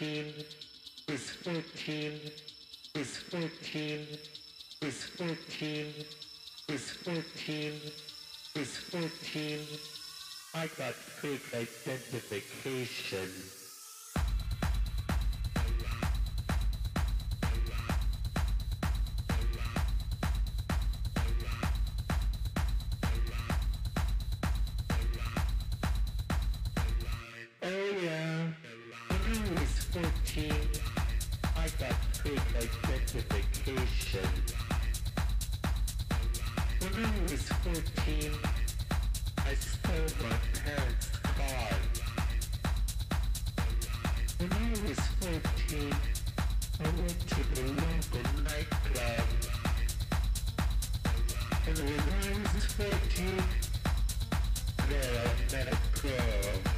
is 14 is 14 is 14 is 14 is 14 is 14 I got fake identification fake identification. When mm, I was 14, I stole my parents' car. Mm, when I was 14, I went to the local nightclub. Mm, and when I was 14, there I met a girl.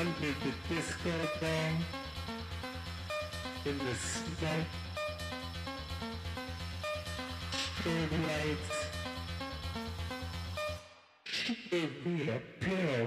Under the disco ball in the smoke strobe lights gave me a pill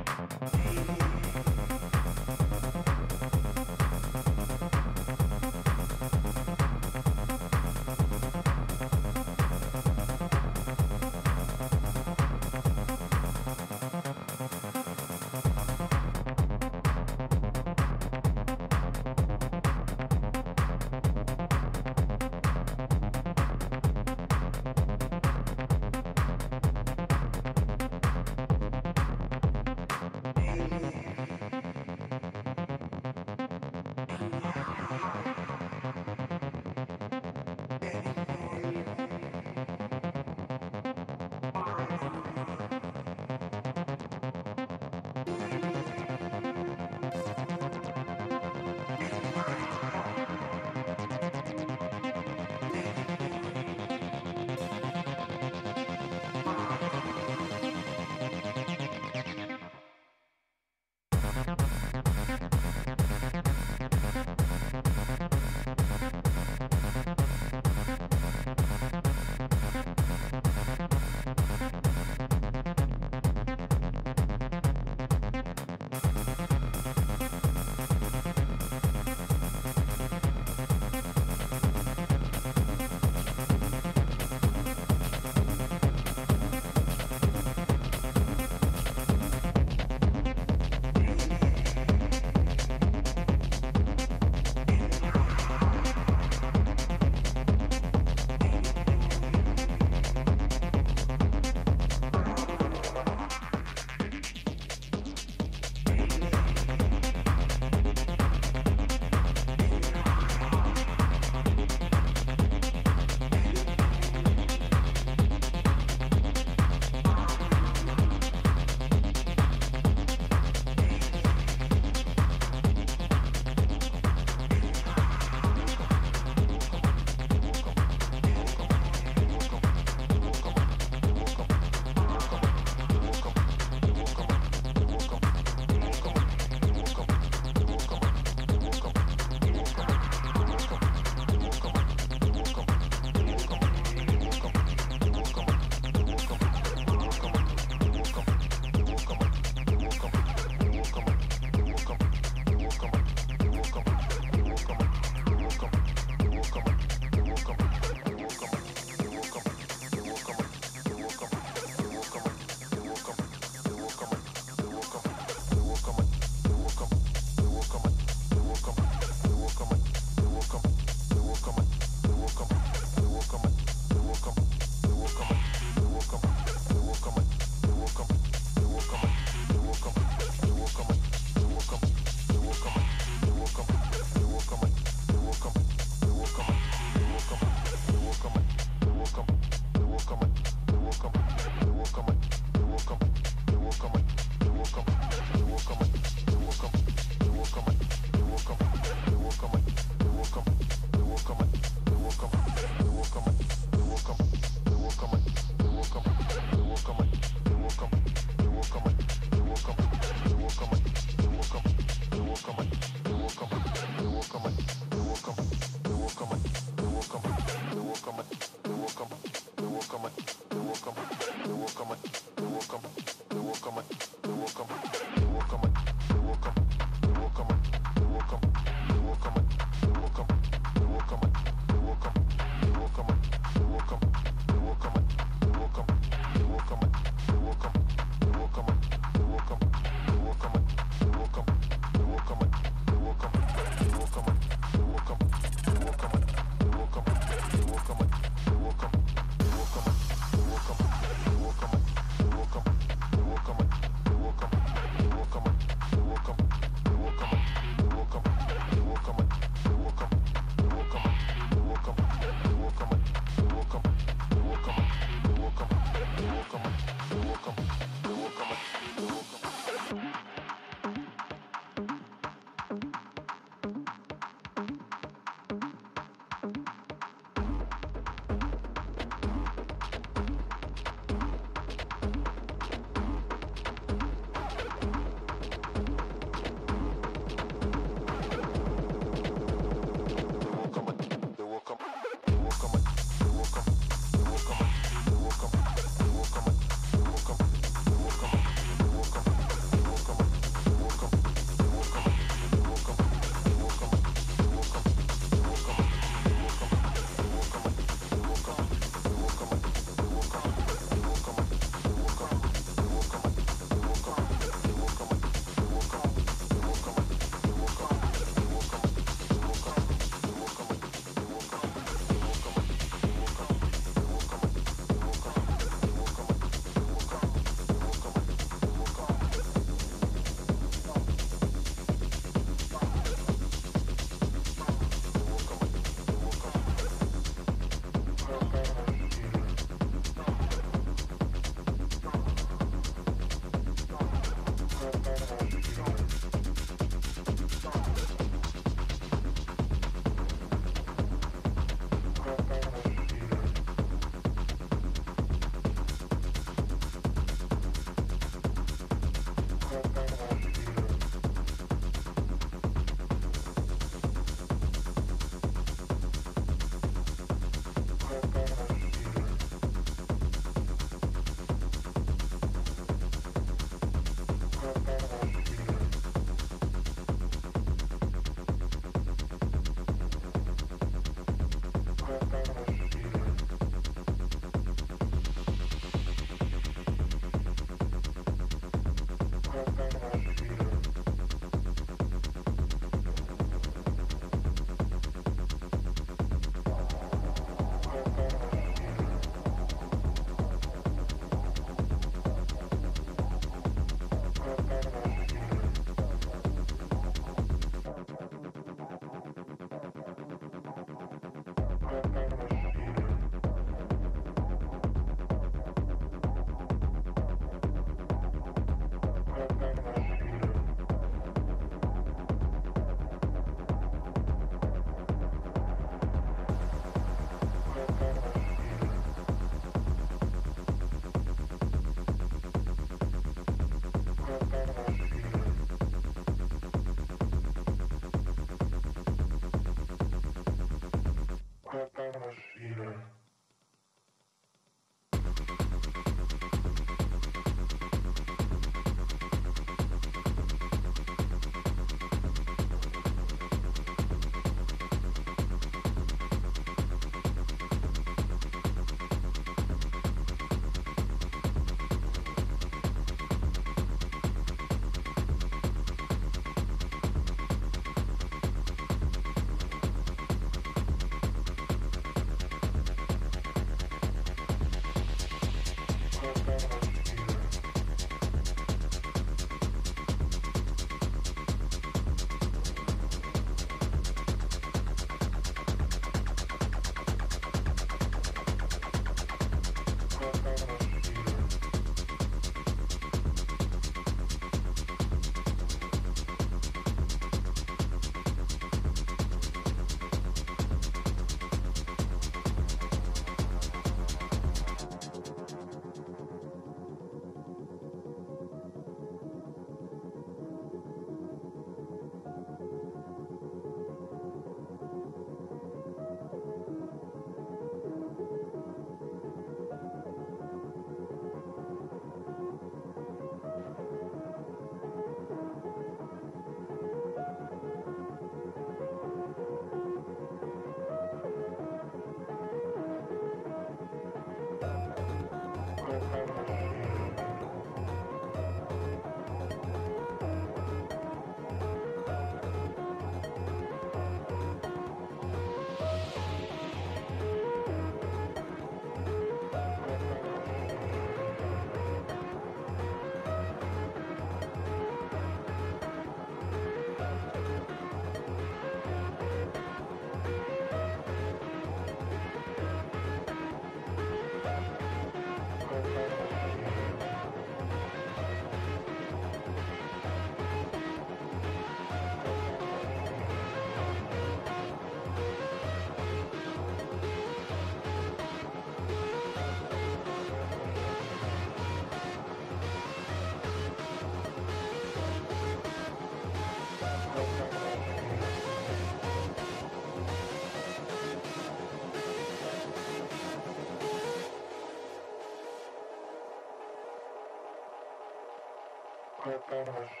Thank you.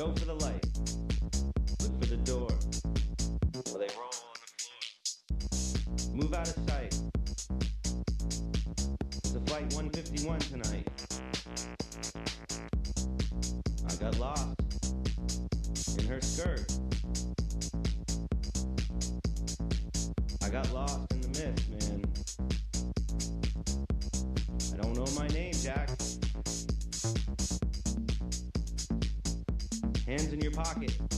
Go for the light. Look for the door. Or they roll on the floor. Move out of sight. It's a flight 151 tonight. I got lost in her skirt. I got lost Hands in your pocket.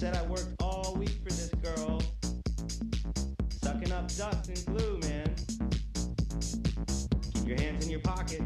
Said I worked all week for this girl. Sucking up dust and glue, man. Keep your hands in your pocket.